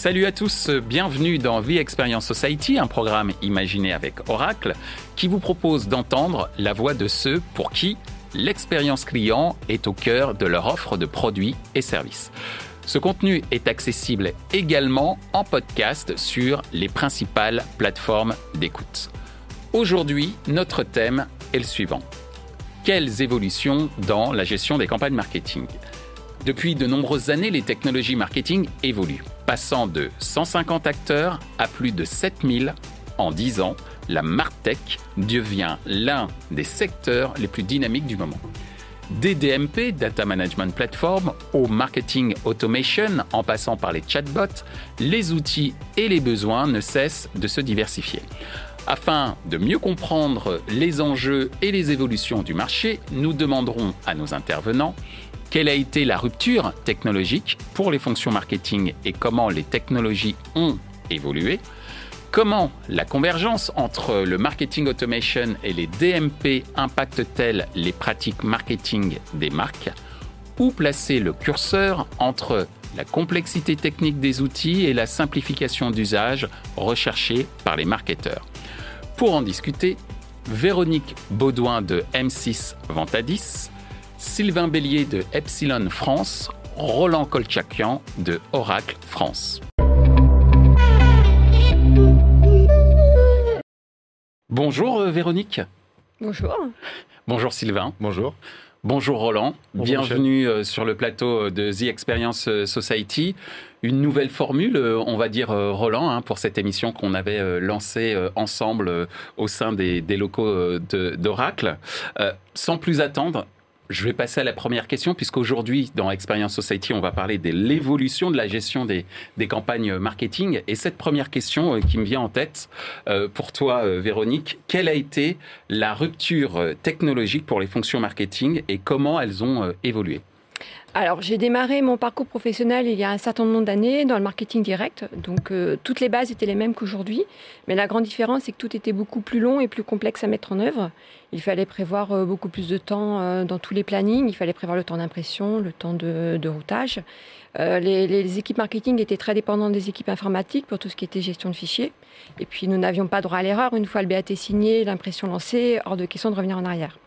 Salut à tous, bienvenue dans The Experience Society, un programme imaginé avec Oracle qui vous propose d'entendre la voix de ceux pour qui l'expérience client est au cœur de leur offre de produits et services. Ce contenu est accessible également en podcast sur les principales plateformes d'écoute. Aujourd'hui, notre thème est le suivant. Quelles évolutions dans la gestion des campagnes marketing? Depuis de nombreuses années, les technologies marketing évoluent Passant de 150 acteurs à plus de 7000 en 10 ans, la Martech devient l'un des secteurs les plus dynamiques du moment. Des DMP, Data Management Platform, au marketing automation, en passant par les chatbots, les outils et les besoins ne cessent de se diversifier. Afin de mieux comprendre les enjeux et les évolutions du marché, nous demanderons à nos intervenants quelle a été la rupture technologique pour les fonctions marketing et comment les technologies ont évolué? Comment la convergence entre le marketing automation et les DMP impacte-t-elle les pratiques marketing des marques? Où placer le curseur entre la complexité technique des outils et la simplification d'usage recherchée par les marketeurs? Pour en discuter, Véronique Baudouin de M6 Ventadis, Sylvain Bélier de Epsilon France, Roland Kolchakian de Oracle France. Bonjour euh, Véronique. Bonjour. Bonjour Sylvain. Bonjour. Bonjour Roland, bienvenue euh, sur le plateau euh, de The Experience Society. Une nouvelle formule, on va dire Roland, hein, pour cette émission qu'on avait lancée ensemble au sein des, locaux d'Oracle. Sans plus attendre, je vais passer à la première question, puisqu'aujourd'hui, dans Experience Society, on va parler de l'évolution de la gestion des, campagnes marketing. Et cette première question euh, qui me vient en tête, euh, pour toi, euh, Véronique, quelle a été la rupture technologique pour les fonctions marketing et comment elles ont évolué? Alors, j'ai démarré mon parcours professionnel il y a un certain nombre d'années dans le marketing direct. Donc, euh, toutes les bases étaient les mêmes qu'aujourd'hui. Mais la grande différence, c'est que tout était beaucoup plus long et plus complexe à mettre en œuvre. Il fallait prévoir euh, beaucoup plus de temps euh, dans tous les plannings. Il fallait prévoir le temps d'impression, le temps de, routage. Les, les, équipes marketing étaient très dépendantes des équipes informatiques pour tout ce qui était gestion de fichiers. Et puis, nous n'avions pas droit à l'erreur. Une fois le BAT signé, l'impression lancée, hors de question de revenir en arrière.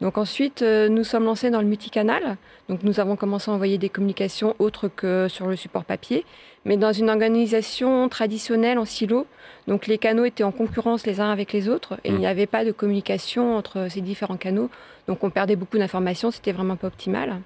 Donc ensuite, euh, nous sommes lancés dans le multicanal. Donc nous avons commencé à envoyer des communications autres que sur le support papier, mais dans une organisation traditionnelle en silo. Donc les canaux étaient en concurrence les uns avec les autres et il n'y mmh. avait pas de communication entre ces différents canaux. Donc on perdait beaucoup d'informations, c'était vraiment pas optimal.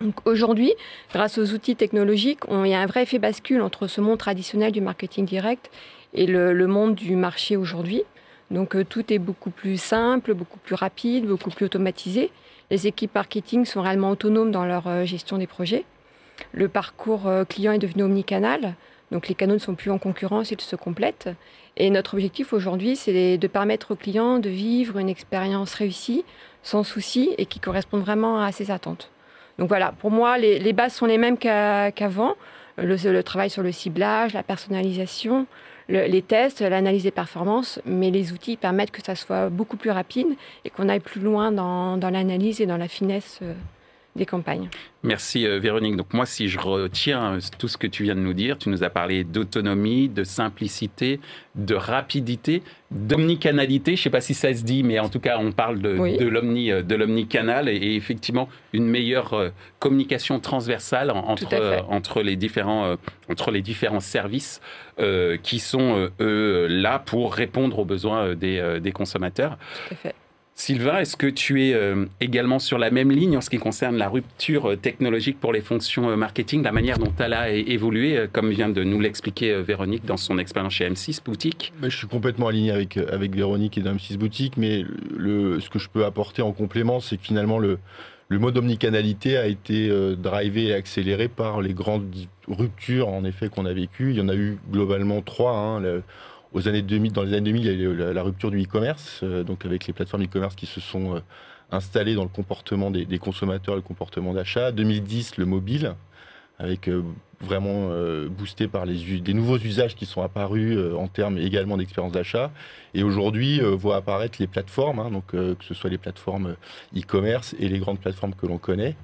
Donc aujourd'hui, grâce aux outils technologiques, il y a un vrai effet bascule entre ce monde traditionnel du marketing direct et le monde du marché aujourd'hui. Donc euh, tout est beaucoup plus simple, beaucoup plus rapide, beaucoup plus automatisé. Les équipes marketing sont réellement autonomes dans leur euh, gestion des projets. Le parcours euh, client est devenu omnicanal, donc les canaux ne sont plus en concurrence, ils se complètent. Et notre objectif aujourd'hui, c'est de permettre aux clients de vivre une expérience réussie, sans souci et qui corresponde vraiment à ses attentes. Donc voilà, pour moi, les, bases sont les mêmes qu'avant. le, travail sur le ciblage, la personnalisation, les tests, l'analyse des performances, mais les outils permettent que ça soit beaucoup plus rapide et qu'on aille plus loin dans, dans l'analyse et dans la finesse euh, des campagnes. Merci euh, Véronique. Donc moi, si je retiens euh, tout ce que tu viens de nous dire, tu nous as parlé d'autonomie, de simplicité, de rapidité, d'omnicanalité. Je ne sais pas si ça se dit, mais en tout cas, on parle de, l'omni, de l'omnicanal et, effectivement une meilleure communication transversale entre, entre, les, différents, entre les différents services qui sont eux là pour répondre aux besoins des, des consommateurs. Tout à fait. Sylvain, est-ce que tu es euh, également sur la même ligne en ce qui concerne la rupture euh, technologique pour les fonctions euh, marketing, la manière dont elle a évolué, comme vient de nous l'expliquer Véronique dans son expérience chez M6 Boutique? Je suis complètement aligné avec, avec Véronique et dans M6 Boutique, mais ce que je peux apporter en complément, c'est que finalement le, le mode omnicanalité a été drivé et accéléré par les grandes ruptures en effet qu'on a vécues. Il y en a eu globalement trois. Hein, aux années 2000, dans les années 2000, il y a eu la, rupture du e-commerce, euh, donc avec les plateformes e-commerce qui se sont euh, installées dans le comportement des, consommateurs, le comportement d'achat. 2010, le mobile, avec euh, vraiment boosté par les, des nouveaux usages qui sont apparus en termes également d'expérience d'achat. Et aujourd'hui, voit apparaître les plateformes, hein, donc que ce soit les plateformes e-commerce et les grandes plateformes que l'on connaît.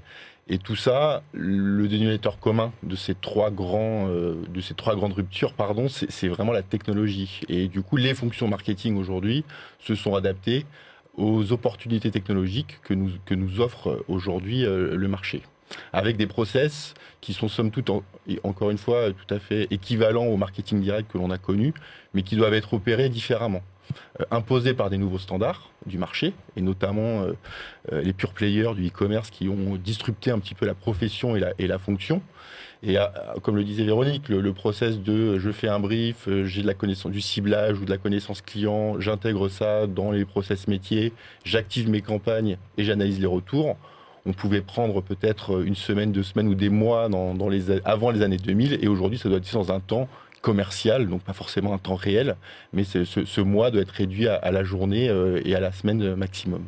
Et tout ça, le dénominateur commun de ces trois, grands, euh, de ces trois grandes ruptures, pardon, c'est vraiment la technologie. Et du coup, les fonctions marketing aujourd'hui se sont adaptées aux opportunités technologiques que nous, que nous offre aujourd'hui euh, le marché. Avec des process qui sont somme toute, encore une fois, tout à fait équivalents au marketing direct que l'on a connu, mais qui doivent être opérés différemment. Euh, imposés par des nouveaux standards du marché, et notamment euh, euh, les pure players du e-commerce qui ont disrupté un petit peu la profession et la, fonction. Et comme le disait Véronique, le, process de je fais un brief, j'ai de la connaissance du ciblage ou de la connaissance client, j'intègre ça dans les process métiers, j'active mes campagnes et j'analyse les retours. On pouvait prendre peut-être une semaine, deux semaines ou des mois dans les, avant les années 2000, et aujourd'hui ça doit être dans un temps commercial, donc pas forcément un temps réel, mais ce, mois doit être réduit à, la journée euh, et à la semaine maximum.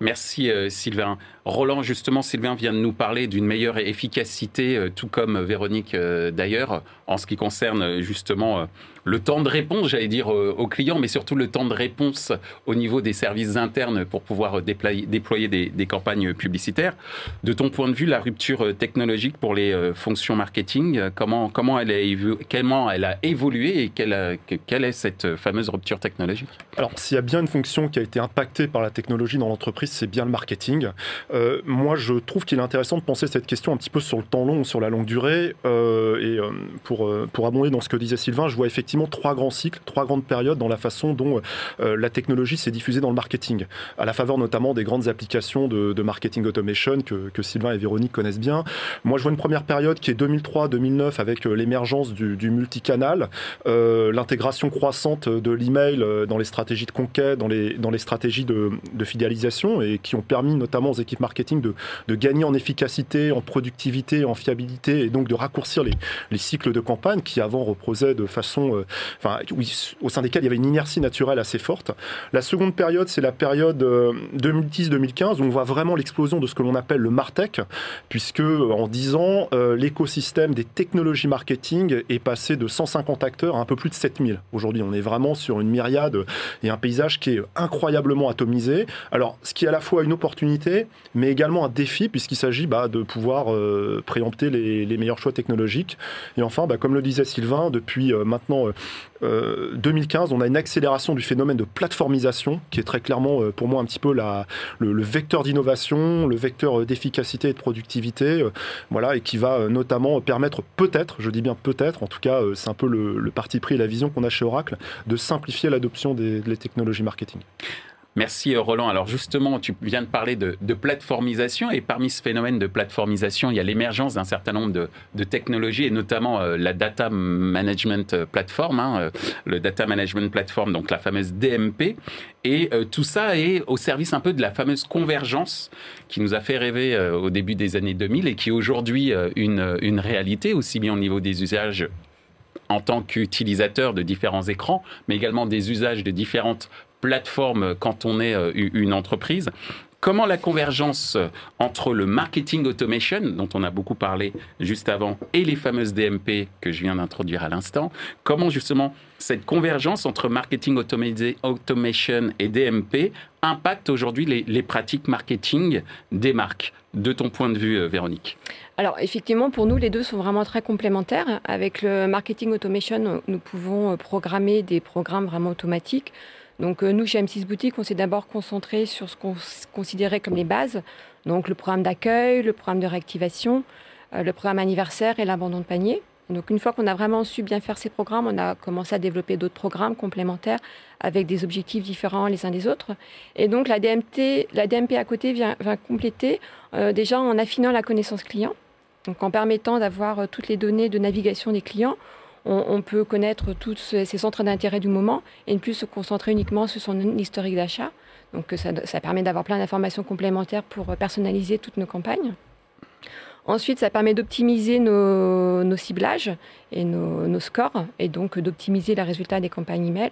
Merci euh, Sylvain. Roland, justement, Sylvain vient de nous parler d'une meilleure efficacité, euh, tout comme Véronique d'ailleurs, en ce qui concerne justement le temps de réponse, j'allais dire, euh, aux clients, mais surtout le temps de réponse au niveau des services internes pour pouvoir déployer, des, campagnes publicitaires. De ton point de vue, la rupture euh, technologique pour les euh, fonctions marketing, comment, comment, elle, a elle a évolué et quelle, quelle est cette fameuse rupture technologique? Alors, s'il y a bien une fonction qui a été impactée par la technologie dans l'entreprise, c'est bien le marketing. Moi, je trouve qu'il est intéressant de penser cette question un petit peu sur le temps long, sur la longue durée. et pour, pour abonder dans ce que disait Sylvain, je vois effectivement trois grands cycles, trois grandes périodes dans la façon dont euh, la technologie s'est diffusée dans le marketing, à la faveur notamment des grandes applications de, marketing automation que, Sylvain et Véronique connaissent bien. Moi, je vois une première période qui est 2003-2009 avec euh, l'émergence du, multicanal, euh, l'intégration croissante de l'email dans les stratégies de conquête, dans les, dans les stratégies de, fidélisation et qui ont permis notamment aux équipes de, de, gagner en efficacité, en productivité, en fiabilité et donc de raccourcir les, les cycles de campagne qui avant reposaient de façon enfin, au sein desquels il y avait une inertie naturelle assez forte. La seconde période, c'est la période 2010-2015 euh, où on voit vraiment l'explosion de ce que l'on appelle le Martech, puisque en 10 ans, euh, l'écosystème des technologies marketing est passé de 150 acteurs à un peu plus de 7000. Aujourd'hui, on est vraiment sur une myriade et un paysage qui est incroyablement atomisé. Alors, ce qui est à la fois une opportunité, mais également un défi, puisqu'il s'agit bah, de pouvoir euh, préempter les, meilleurs choix technologiques. Et enfin, bah, comme le disait Sylvain, depuis maintenant 2015, euh, on a une accélération du phénomène de plateformisation, qui est très clairement euh, pour moi un petit peu la, le, vecteur d'innovation, le vecteur euh, d'efficacité et de productivité, voilà, et qui va notamment permettre peut-être, je dis bien peut-être, en tout cas c'est un peu le, parti pris et la vision qu'on a chez Oracle, de simplifier l'adoption des, des technologies marketing. Merci euh, Roland. Alors justement, tu viens de parler de, plateformisation et parmi ce phénomène de plateformisation, il y a l'émergence d'un certain nombre de, technologies et notamment euh, la Data Management Platform, hein, euh, le Data Management Platform, donc la fameuse DMP. Et tout ça est au service un peu de la fameuse convergence qui nous a fait rêver au début des années 2000 et qui est aujourd'hui une, une réalité, aussi bien au niveau des usages en tant qu'utilisateur de différents écrans, mais également des usages de différentes plateforme quand on est euh, une entreprise. Comment la convergence entre le marketing automation, dont on a beaucoup parlé juste avant, et les fameuses DMP que je viens d'introduire à l'instant, comment justement cette convergence entre marketing automation et DMP impacte aujourd'hui les, pratiques marketing des marques, de ton point de vue, euh, Véronique? Alors effectivement, pour nous, les deux sont vraiment très complémentaires. Avec le marketing automation, nous pouvons euh, programmer des programmes vraiment automatiques donc euh, nous, chez M6 Boutique, on s'est d'abord concentré sur ce qu'on considérait comme les bases, donc le programme d'accueil, le programme de réactivation, euh, le programme anniversaire et l'abandon de panier. Donc une fois qu'on a vraiment su bien faire ces programmes, on a commencé à développer d'autres programmes complémentaires avec des objectifs différents les uns des autres. Et donc la, la DMP à côté vient, compléter euh, déjà en affinant la connaissance client, donc en permettant d'avoir toutes les données de navigation des clients on, peut connaître tous ces centres d'intérêt du moment et ne plus se concentrer uniquement sur son historique d'achat. Donc ça, permet d'avoir plein d'informations complémentaires pour personnaliser toutes nos campagnes. Ensuite, ça permet d'optimiser nos, ciblages et nos, scores, et donc d'optimiser les résultats des campagnes email.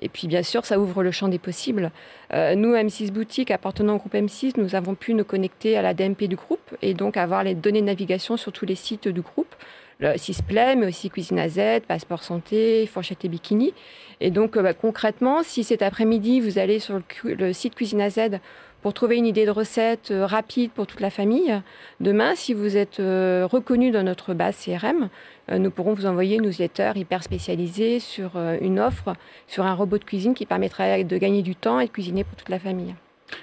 Et puis, bien sûr, ça ouvre le champ des possibles. Euh, nous, M6 Boutique, appartenant au groupe M6, nous avons pu nous connecter à la DMP du groupe et donc avoir les données de navigation sur tous les sites du groupe le Sisplay, mais aussi Cuisine à Z, Passeport Santé, Fourchette et Bikini. Et donc, euh, bah, concrètement, si cet après-midi, vous allez sur le, site Cuisine à Z pour trouver une idée de recette rapide pour toute la famille. Demain, si vous êtes reconnu dans notre base CRM, nous pourrons vous envoyer une newsletter hyper spécialisée sur une offre, sur un robot de cuisine qui permettra de gagner du temps et de cuisiner pour toute la famille.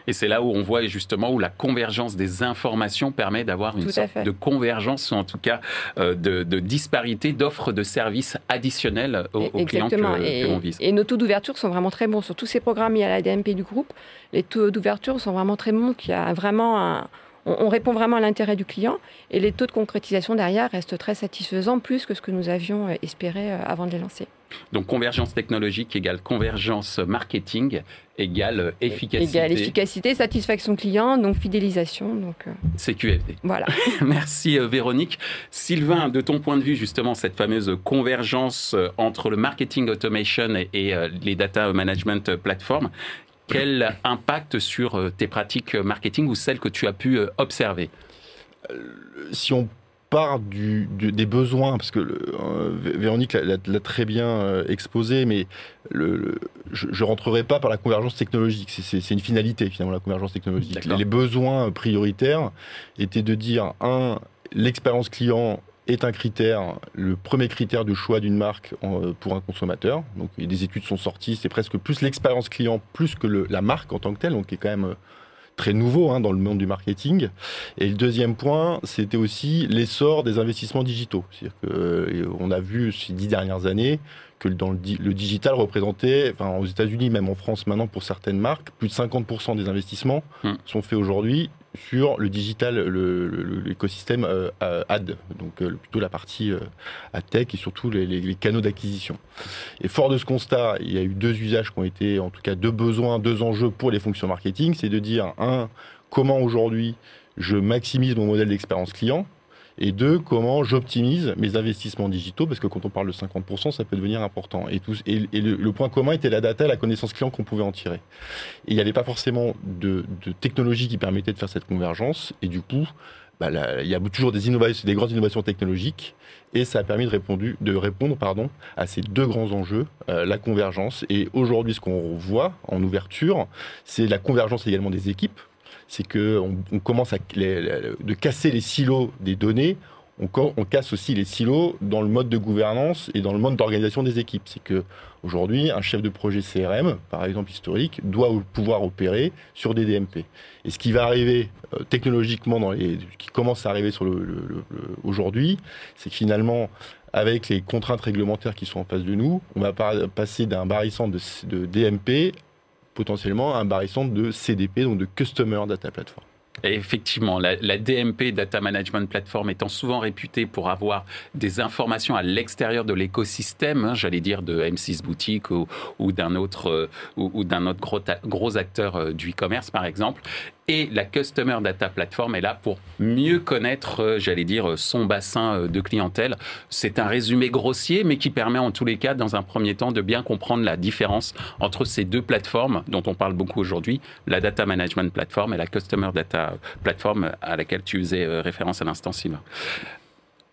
Et c'est là où on voit justement où la convergence des informations permet d'avoir une sorte de convergence, ou en tout cas euh, de, disparité d'offres de services additionnels aux, clients que, l'on vise. Et nos taux d'ouverture sont vraiment très bons. Sur tous ces programmes, il y a la DMP du groupe, les taux d'ouverture sont vraiment très bons. Il y a vraiment un, on, répond vraiment à l'intérêt du client et les taux de concrétisation derrière restent très satisfaisants, plus que ce que nous avions euh, espéré euh, avant de les lancer. Donc convergence technologique égale convergence marketing égale euh, efficacité. Égale efficacité, satisfaction client, donc fidélisation. Donc, CQFD. Voilà. Merci Véronique. Sylvain, de ton point de vue justement, cette fameuse convergence entre le marketing automation et les data management platform, quel impact sur euh, tes pratiques marketing ou celles que tu as pu euh, observer? Euh, Si on part du, des besoins, parce que Véronique l'a très bien exposé, mais le, je ne rentrerai pas par la convergence technologique. C'est une finalité, finalement, la convergence technologique. Les, les besoins prioritaires étaient de dire, un, l'expérience client est un critère, le premier critère de choix d'une marque euh, pour un consommateur. Donc des études sont sorties, c'est presque plus l'expérience client plus que le, la marque en tant que telle, donc qui est quand même euh, très nouveau hein, dans le monde du marketing. Et le deuxième point, c'était aussi l'essor des investissements digitaux. C'est-à-dire qu'on euh, a vu ces dix dernières années que dans le, le digital représentait, enfin aux États-Unis, même en France maintenant pour certaines marques, plus de 50% des investissements hmm. sont faits aujourd'hui sur le digital, l'écosystème euh, ad, donc euh, plutôt la partie euh, ad tech et surtout les, canaux d'acquisition. Et fort de ce constat, il y a eu deux usages qui ont été, en tout cas deux besoins, deux enjeux pour les fonctions marketing, c'est de dire, un, comment aujourd'hui je maximise mon modèle d'expérience client, et deux, comment j'optimise mes investissements digitaux, parce que quand on parle de 50%, ça peut devenir important. Et, le, point commun était la data, la connaissance client qu'on pouvait en tirer. Et il n'y avait pas forcément de, technologie qui permettait de faire cette convergence, et du coup, bah, il y a toujours des grandes innovations technologiques, et ça a permis de, répondre, à ces deux grands enjeux, euh, la convergence. Et aujourd'hui, ce qu'on voit en ouverture, c'est la convergence également des équipes c'est qu'on on commence à casser les silos des données. On, casse aussi les silos dans le mode de gouvernance et dans le mode d'organisation des équipes. C'est que aujourd'hui, un chef de projet CRM, par exemple historique, doit pouvoir opérer sur des DMP. Et ce qui va arriver euh, technologiquement, qui commence à arriver aujourd'hui, c'est que finalement, avec les contraintes réglementaires qui sont en face de nous, on va passer d'un barissant de, de DMP potentiellement un barrissant de CDP, donc de Customer Data Platform. effectivement, la, DMP, Data Management Platform, étant souvent réputée pour avoir des informations à l'extérieur de l'écosystème, hein, j'allais dire de M6 Boutique ou, d'un autre, euh, ou, autre gros, gros acteur euh, du e-commerce, par exemple, et la Customer Data Platform est là pour mieux connaître, euh, j'allais dire, son bassin euh, de clientèle. C'est un résumé grossier, mais qui permet en tous les cas, dans un premier temps, de bien comprendre la différence entre ces deux plateformes dont on parle beaucoup aujourd'hui, la Data Management Platform et la Customer Data Platform à laquelle tu faisais euh, référence à l'instant, Sylvain.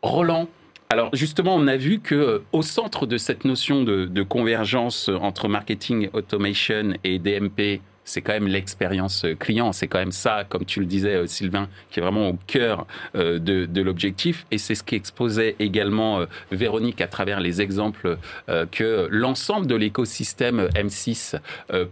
Roland, alors justement, on a vu que au centre de cette notion de convergence entre marketing automation et DMP c'est quand même l'expérience euh, client. C'est quand même ça, comme tu le disais, euh, Sylvain, qui est vraiment au cœur euh, de, l'objectif. Et c'est ce qu'exposait également Véronique à travers les exemples que l'ensemble de l'écosystème M6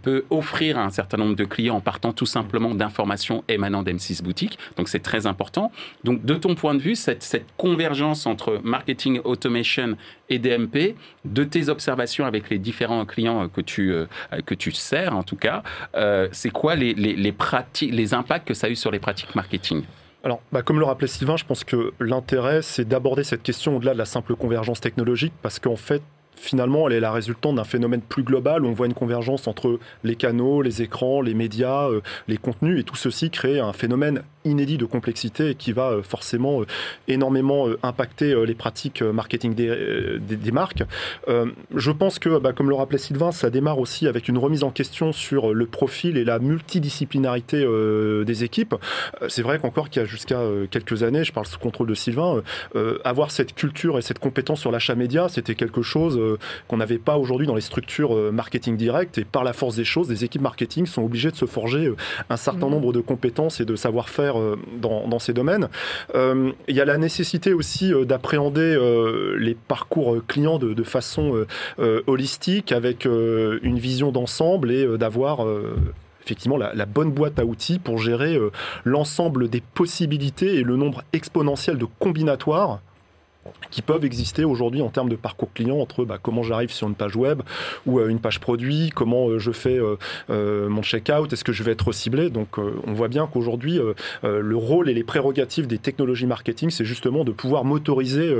peut offrir à un certain nombre de clients en partant tout simplement d'informations émanant d'M6 Boutique. Donc c'est très important. Donc de ton point de vue, cette, cette convergence entre marketing automation et DMP, de tes observations avec les différents clients que tu, que tu sers en tout cas, euh, c'est quoi les, les impacts que ça a eu sur les pratiques marketing? Alors, bah, comme le rappelait Sylvain, je pense que l'intérêt, c'est d'aborder cette question au-delà de la simple convergence technologique, parce qu'en fait, finalement, elle est la résultante d'un phénomène plus global où on voit une convergence entre les canaux, les écrans, les médias, euh, les contenus, et tout ceci crée un phénomène inédit de complexité qui va euh, forcément euh, énormément impacter les pratiques marketing des, des, marques. je pense que, bah, comme le rappelait Sylvain, ça démarre aussi avec une remise en question sur le profil et la multidisciplinarité des équipes. C'est vrai qu'encore qu'il y a jusqu'à quelques années, je parle sous contrôle de Sylvain, avoir cette culture et cette compétence sur l'achat média, c'était quelque chose qu'on n'avait pas aujourd'hui dans les structures marketing direct. Et par la force des choses, les équipes marketing sont obligées de se forger un certain mmh. nombre de compétences et de savoir-faire dans, dans, ces domaines. il y a la nécessité aussi d'appréhender les parcours clients de, de façon holistique, avec une vision d'ensemble et d'avoir effectivement la, bonne boîte à outils pour gérer euh, l'ensemble des possibilités et le nombre exponentiel de combinatoires qui peuvent exister aujourd'hui en termes de parcours client entre bah, comment j'arrive sur une page web ou euh, une page produit, comment euh, je fais euh, mon checkout, est-ce que je vais être ciblé. Donc on voit bien qu'aujourd'hui le rôle et les prérogatives des technologies marketing, c'est justement de pouvoir motoriser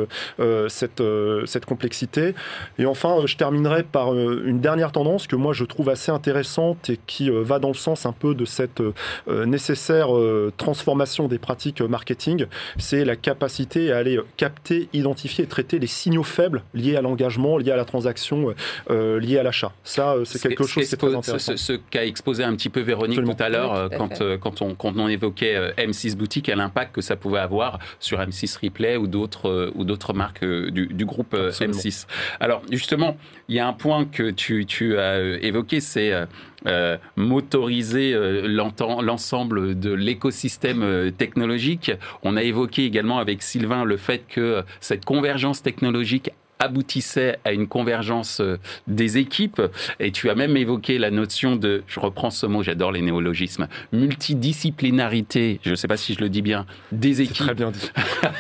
cette, cette complexité. Et enfin, je terminerai par une dernière tendance que moi je trouve assez intéressante et qui va dans le sens un peu de cette nécessaire transformation des pratiques marketing, c'est la capacité à aller capter identifier et traiter les signaux faibles liés à l'engagement, liés à la transaction, euh, liés à l'achat. Ça, euh, c'est quelque chose qui est très intéressant. Ce, qu'a exposé un petit peu Véronique tout à l'heure euh, quand, quand, on, quand on évoquait M6 Boutique et l'impact que ça pouvait avoir sur M6 Replay ou d'autres ou d'autres marques du, du groupe M6. Alors justement, il y a un point que tu, tu as évoqué, c'est euh, motoriser euh, l'ensemble de l'écosystème euh, technologique. On a évoqué également avec Sylvain le fait que cette convergence technologique aboutissait à une convergence des équipes. Et tu as même évoqué la notion de, je reprends ce mot, j'adore les néologismes, multidisciplinarité, je ne sais pas si je le dis bien, des équipes. Très bien dit.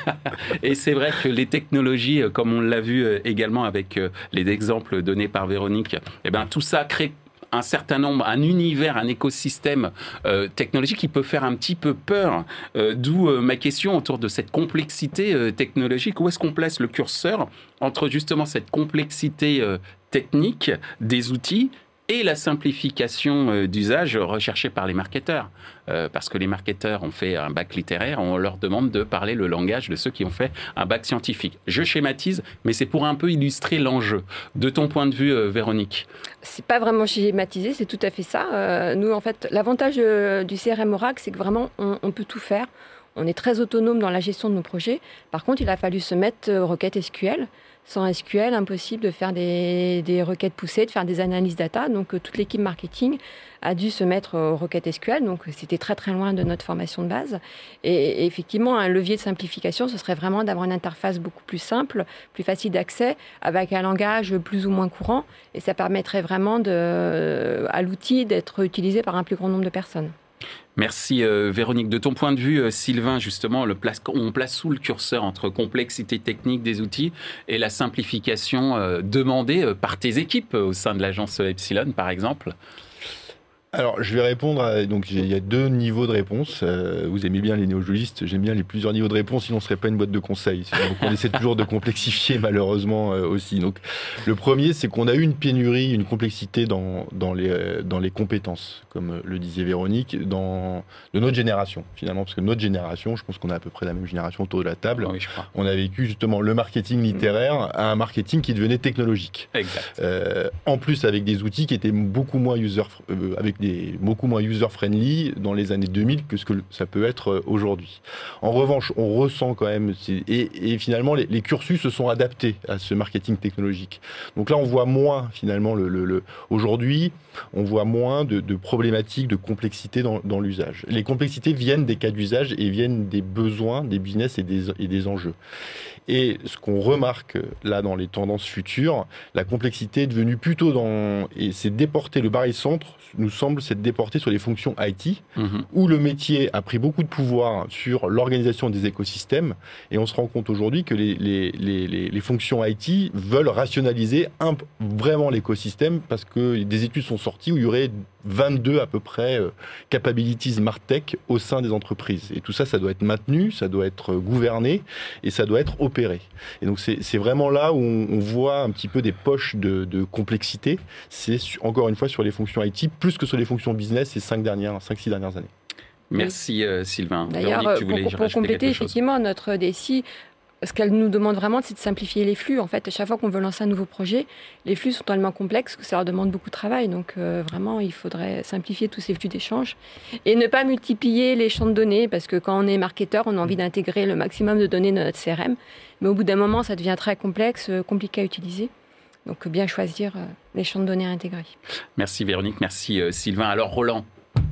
et c'est vrai que les technologies, comme on l'a vu également avec les exemples donnés par Véronique, eh ben, tout ça crée un certain nombre, un univers, un écosystème euh, technologique qui peut faire un petit peu peur. Euh, d'où euh, ma question autour de cette complexité technologique. Où est-ce qu'on place le curseur entre justement cette complexité technique des outils et la simplification euh, d'usage recherchée par les marketeurs. Euh, parce que les marketeurs ont fait un bac littéraire, on leur demande de parler le langage de ceux qui ont fait un bac scientifique. Je schématise, mais c'est pour un peu illustrer l'enjeu. De ton point de vue, euh, Véronique C'est pas vraiment schématisé, c'est tout à fait ça. nous, en fait, l'avantage du CRM Oracle, c'est que vraiment, on, peut tout faire. On est très autonome dans la gestion de nos projets. Par contre, il a fallu se mettre requête SQL sans SQL, impossible de faire des, requêtes poussées, de faire des analyses data. Donc euh, toute l'équipe marketing a dû se mettre aux requêtes SQL. Donc c'était très très loin de notre formation de base. Et, effectivement, un levier de simplification, ce serait vraiment d'avoir une interface beaucoup plus simple, plus facile d'accès, avec un langage plus ou moins courant. Et ça permettrait vraiment à l'outil d'être utilisé par un plus grand nombre de personnes. Merci euh, Véronique. De ton point de vue, euh, Sylvain, justement, on place sous le curseur entre complexité technique des outils et la simplification euh, demandée par tes équipes au sein de l'agence Epsilon, par exemple alors, je vais répondre à. Donc, il y a deux niveaux de réponse. Euh, vous aimez bien les néologistes, j'aime bien les plusieurs niveaux de réponse, sinon on ne serait pas une boîte de conseils. Donc, on essaie toujours de complexifier, malheureusement, euh, aussi. Donc, le premier, c'est qu'on a eu une pénurie, une complexité dans, dans, les, euh, dans les compétences, comme le disait Véronique, dans, de notre génération, finalement. Parce que notre génération, je pense qu'on a à peu près la même génération autour de la table. Oui, je crois. On a vécu justement le marketing littéraire à un marketing qui devenait technologique. Exact. en plus, avec des outils qui étaient beaucoup moins user. avec beaucoup moins user-friendly dans les années 2000 que ce que ça peut être euh, aujourd'hui. En revanche, on ressent quand même, et, finalement, les, cursus se sont adaptés à ce marketing technologique. Donc là, on voit moins, finalement, le, aujourd'hui, on voit moins de, problématiques, de complexité dans, l'usage. Les complexités viennent des cas d'usage et viennent des besoins, des business et des, et des enjeux. Et ce qu'on remarque là dans les tendances futures, la complexité est devenue plutôt dans. Et c'est déporté, le baril centre nous semble s'être déporté sur les fonctions IT, mhm. où le métier a pris beaucoup de pouvoir sur l'organisation des écosystèmes. Et on se rend compte aujourd'hui que les, les, les, les, fonctions IT veulent rationaliser un, vraiment l'écosystème parce que des études sont sorties où il y aurait 22 à peu près euh, capabilities MarTech au sein des entreprises. Et tout ça, ça doit être maintenu, ça doit être gouverné et ça doit être opéré. Et donc c'est vraiment là où on, voit un petit peu des poches de, complexité. C'est encore une fois sur les fonctions IT plus que sur les fonctions business ces 5 dernières, 5-6 dernières années. Merci euh, Sylvain. D'ailleurs, pour, pour compléter effectivement notre déci, ce qu'elle nous demande vraiment, c'est de simplifier les flux. En fait, à chaque fois qu'on veut lancer un nouveau projet, les flux sont tellement complexes que ça leur demande beaucoup de travail. Donc, euh, vraiment, il faudrait simplifier tous ces flux d'échange et ne pas multiplier les champs de données parce que quand on est marketeur, on a envie d'intégrer le maximum de données dans notre CRM. Mais au bout d'un moment, ça devient très complexe, euh, compliqué à utiliser. Donc bien choisir les champs de données à intégrer. Merci Véronique, merci Sylvain. Alors Roland,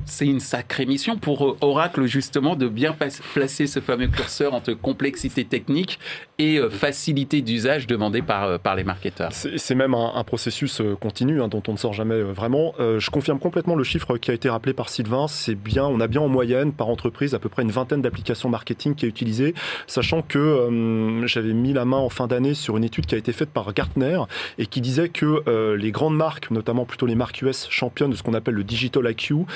c'est une sacrée mission pour euh, Oracle justement de bien placer ce fameux curseur entre complexité technique et euh, facilité d'usage demandée par, euh, par les marketeurs. C'est même un, processus continu hein, dont on ne sort jamais vraiment. je confirme complètement le chiffre qui a été rappelé par Sylvain. C'est bien, on a bien en moyenne par entreprise à peu près une vingtaine d'applications marketing qui est utilisée, sachant que j'avais mis la main en fin d'année sur une étude qui a été faite par Gartner et qui disait que les grandes marques, notamment plutôt les marques US championnes de ce qu'on appelle le digital IQ,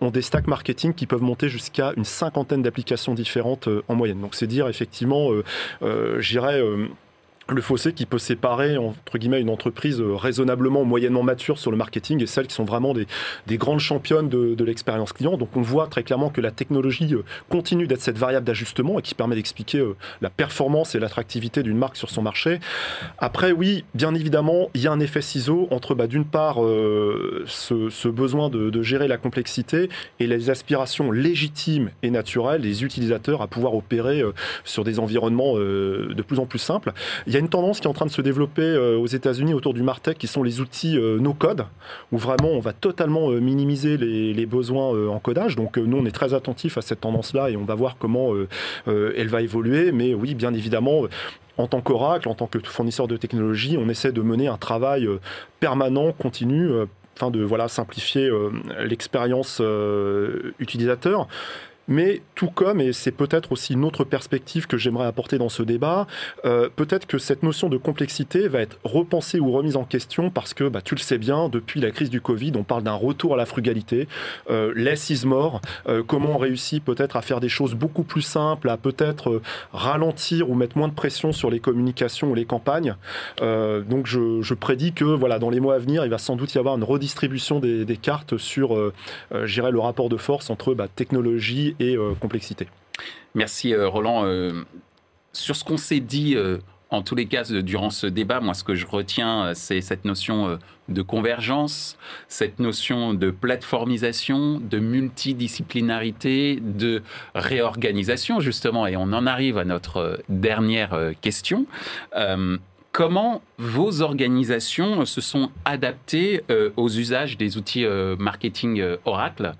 ont des stacks marketing qui peuvent monter jusqu'à une cinquantaine d'applications différentes euh, en moyenne. Donc c'est dire effectivement, euh, j'irais le fossé qui peut séparer entre guillemets une entreprise euh, raisonnablement moyennement mature sur le marketing et celles qui sont vraiment des, grandes championnes de, l'expérience client. Donc on voit très clairement que la technologie euh, continue d'être cette variable d'ajustement et qui permet d'expliquer euh, la performance et l'attractivité d'une marque sur son marché. Après oui, bien évidemment, il y a un effet ciseau entre bah, d'une part ce, besoin de, gérer la complexité et les aspirations légitimes et naturelles des utilisateurs à pouvoir opérer sur des environnements de plus en plus simples. Y a une tendance qui est en train de se développer euh, aux États-Unis autour du Martech, qui sont les outils euh, no-code, où vraiment on va totalement euh, minimiser les, besoins en codage. Donc nous, on est très attentifs à cette tendance-là et on va voir comment elle va évoluer. Mais oui, bien évidemment, en tant qu'Oracle, en tant que fournisseur de technologie, on essaie de mener un travail permanent, continu, afin de voilà, simplifier l'expérience utilisateur. Mais tout comme, et c'est peut-être aussi une autre perspective que j'aimerais apporter dans ce débat, euh, peut-être que cette notion de complexité va être repensée ou remise en question parce que, bah, tu le sais bien, depuis la crise du Covid, on parle d'un retour à la frugalité, euh, more, euh, comment on réussit peut-être à faire des choses beaucoup plus simples, à peut-être euh, ralentir ou mettre moins de pression sur les communications ou les campagnes. donc je, je, prédis que voilà, dans les mois à venir, il va sans doute y avoir une redistribution des, des cartes sur, le rapport de force entre bah, technologie et euh, complexité. Merci euh, Roland. Euh, sur ce qu'on s'est dit en tous les cas, durant ce débat, moi, ce que je retiens, c'est cette notion de convergence, cette notion de plateformisation, de multidisciplinarité, de réorganisation, justement. Et on en arrive à notre dernière question. Comment vos organisations se sont adaptées euh, aux usages des outils euh, marketing euh, Oracle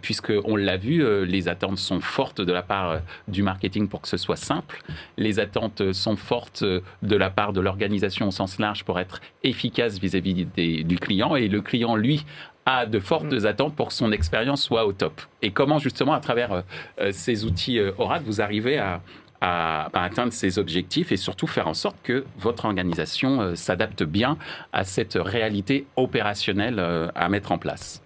Puisque on l'a vu, les attentes sont fortes de la part du marketing pour que ce soit simple. Les attentes sont fortes de la part de l'organisation au sens large pour être efficace vis-à-vis du client. Et le client, lui, a de fortes mm. attentes pour que son expérience soit au top. Et comment justement, à travers ces outils Oracle, vous arrivez à, à, atteindre ces objectifs et surtout faire en sorte que votre organisation euh, s'adapte bien à cette réalité opérationnelle euh, à mettre en place.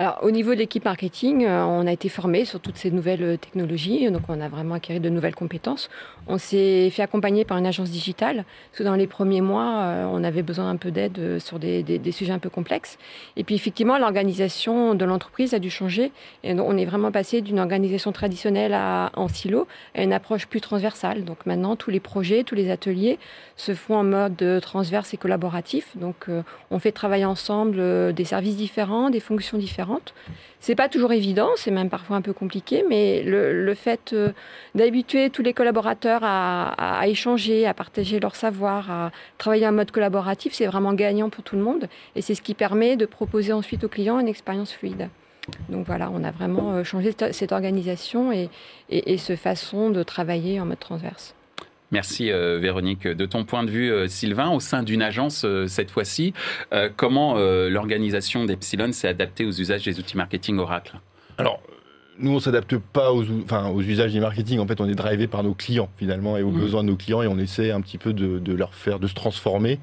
Alors, au niveau de l'équipe marketing, euh, on a été formé sur toutes ces nouvelles euh, technologies, donc on a vraiment acquis de nouvelles compétences. On s'est fait accompagner par une agence digitale, parce que dans les premiers mois, euh, on avait besoin un peu d'aide sur des, sujets un peu complexes. Et puis effectivement, l'organisation de l'entreprise a dû changer. Et on est vraiment passé d'une organisation traditionnelle en silo à une approche plus transversale. Donc maintenant, tous les projets, tous les ateliers se font en mode transverse et collaboratif. Donc on fait travailler ensemble des services différents, des fonctions différentes c'est pas toujours évident, c'est même parfois un peu compliqué, mais le, fait euh, d'habituer tous les collaborateurs à, échanger, à partager leur savoir, à travailler en mode collaboratif, c'est vraiment gagnant pour tout le monde. Et c'est ce qui permet de proposer ensuite aux clients une expérience fluide. Donc voilà, on a vraiment euh, changé cette organisation et, et, et ce façon de travailler en mode transverse. Merci euh, Véronique. De ton point de vue, euh, Sylvain, au sein d'une agence euh, cette fois-ci, comment l'organisation d'Epsilon s'est adaptée aux usages des outils marketing Oracle? Alors, nous, on s'adapte pas aux, enfin, aux usages du marketing. En fait, on est drivé par nos clients finalement et aux mmh. besoins de nos clients et on essaie un petit peu de, leur faire, de se transformer.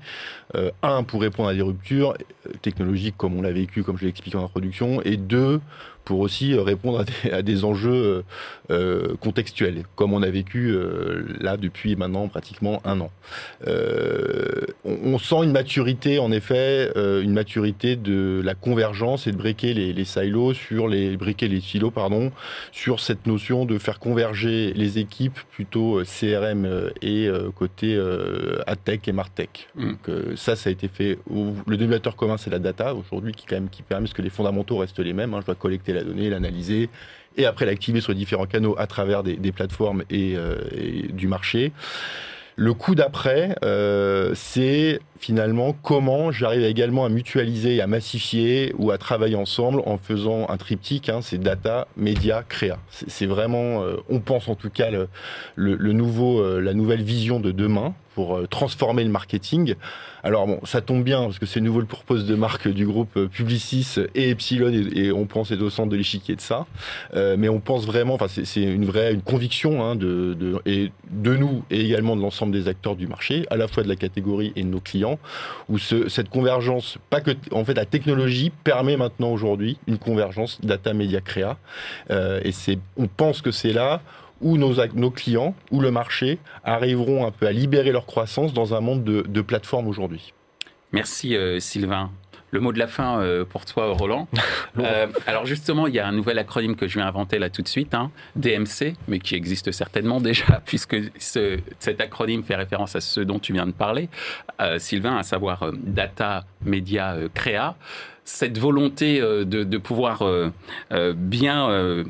un, pour répondre à des ruptures technologiques comme on l'a vécu, comme je l'ai expliqué en introduction, et deux, pour aussi euh, répondre à des, enjeux euh, euh, contextuels, comme on a vécu là depuis maintenant pratiquement un an. On, sent une maturité, en effet, une maturité de la convergence et de briquer les, silos sur les briquer les silos, pardon, sur cette notion de faire converger les équipes plutôt CRM et côté ATEC et Martech. Mm. Donc ça, ça a été fait. le dénominateur commun, c'est la data aujourd'hui, qui quand même qui permet que les fondamentaux restent les mêmes. Hein. Je dois collecter la donnée, l'analyser, et après l'activer sur différents canaux à travers des, plateformes et, euh, et, du marché. Le coup d'après, euh, c'est finalement comment j'arrive également à mutualiser, à massifier ou à travailler ensemble en faisant un triptyque, hein, c'est data, média, créa. C'est vraiment, euh, on pense en tout cas le, nouveau, la nouvelle vision de demain pour euh, transformer le marketing. Alors bon, ça tombe bien parce que c'est nouveau le purpose de marque du groupe euh, Publicis et Epsilon et, on pense être au centre de l'échiquier de ça. Euh, mais on pense vraiment, enfin c'est une vraie une conviction hein, de, et de nous et également de l'ensemble des acteurs du marché, à la fois de la catégorie et de nos clients, où ce, cette convergence, pas que en fait la technologie permet maintenant aujourd'hui une convergence data média créa. Et on pense que c'est là où nos, nos, clients, ou le marché arriveront un peu à libérer leur croissance dans un monde de, de plateformes aujourd'hui. Merci euh, Sylvain. Le mot de la fin euh, pour toi, Roland. euh, alors justement, il y a un nouvel acronyme que je vais inventer là tout de suite, hein, DMC, mais qui existe certainement déjà, puisque ce, cet acronyme fait référence à ce dont tu viens de parler, euh, Sylvain, à savoir euh, Data, Média, euh, Créa. Cette volonté de, de, pouvoir bien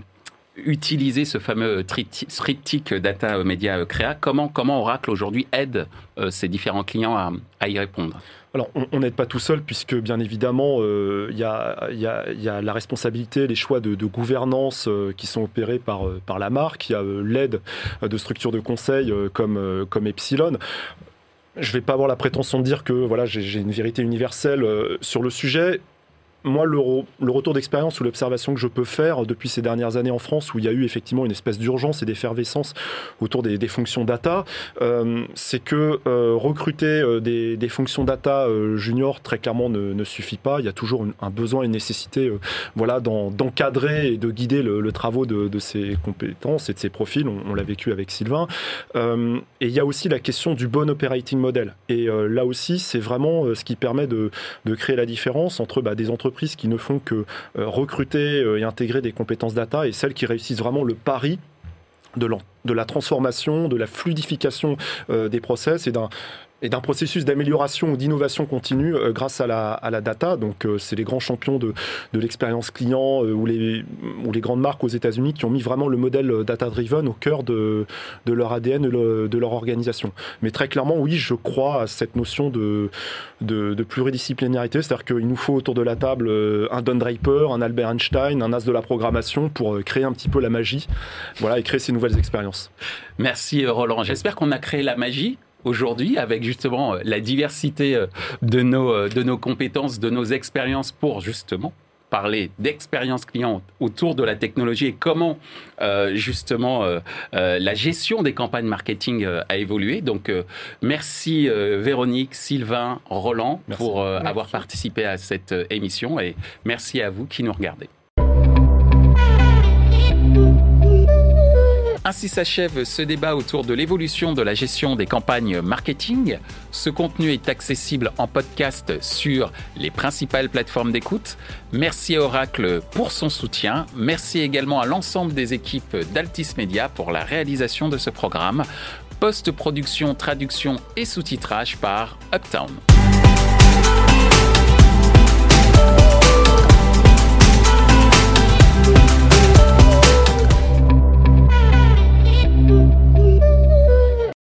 utiliser ce fameux triptyque data média créa, comment, comment Oracle aujourd'hui aide euh, ses différents clients à, y répondre? Alors, on n'aide pas tout seul, puisque bien évidemment, il euh, y, a, y, a, y, a, la responsabilité, les choix de, de gouvernance euh, qui sont opérés par, par la marque, il y a l'aide de structures de conseil comme, comme Epsilon. Je ne vais pas avoir la prétention de dire que voilà, j'ai une vérité universelle sur le sujet moi, le, retour d'expérience ou l'observation que je peux faire depuis ces dernières années en France, où il y a eu effectivement une espèce d'urgence et d'effervescence autour des, fonctions data, euh, c'est que euh, recruter euh, des, fonctions data euh, juniors, très clairement, ne, suffit pas. Il y a toujours un besoin et une nécessité euh, voilà, d'encadrer et de guider le, le travaux de, de, ces compétences et de ces profils. On, l'a vécu avec Sylvain. Euh, et il y a aussi la question du bon operating model. Et là aussi, c'est vraiment ce qui permet de, de, créer la différence entre bah, des entreprises qui ne font que euh, recruter euh, et intégrer des compétences data et celles qui réussissent vraiment le pari de, de la transformation, de la fluidification euh, des process et d'un et d'un processus d'amélioration ou d'innovation continue euh, grâce à la, à la, data. Donc, euh, c'est les grands champions de, de l'expérience client euh, ou, les, ou les grandes marques aux États-Unis qui ont mis vraiment le modèle data-driven au cœur de, de leur ADN le, de leur organisation. Mais très clairement, oui, je crois à cette notion de, de, de pluridisciplinarité, c'est-à-dire qu'il nous faut autour de la table un Don Draper, un Albert Einstein, un as de la programmation pour créer un petit peu la magie voilà, et créer ces nouvelles expériences. Merci Roland. J'espère qu'on a créé la magie aujourd'hui avec justement euh, la diversité euh, de nos, euh, de nos compétences, de nos expériences pour justement parler d'expérience client autour de la technologie et comment euh, justement euh, euh, la gestion des campagnes marketing a évolué. Donc merci Véronique, Sylvain, Roland merci. pour avoir participé à cette émission et merci à vous qui nous regardez. Ainsi s'achève ce débat autour de l'évolution de la gestion des campagnes marketing. Ce contenu est accessible en podcast sur les principales plateformes d'écoute. Merci à Oracle pour son soutien. Merci également à l'ensemble des équipes d'Altis Media pour la réalisation de ce programme. Post-production, traduction et sous-titrage par Uptown.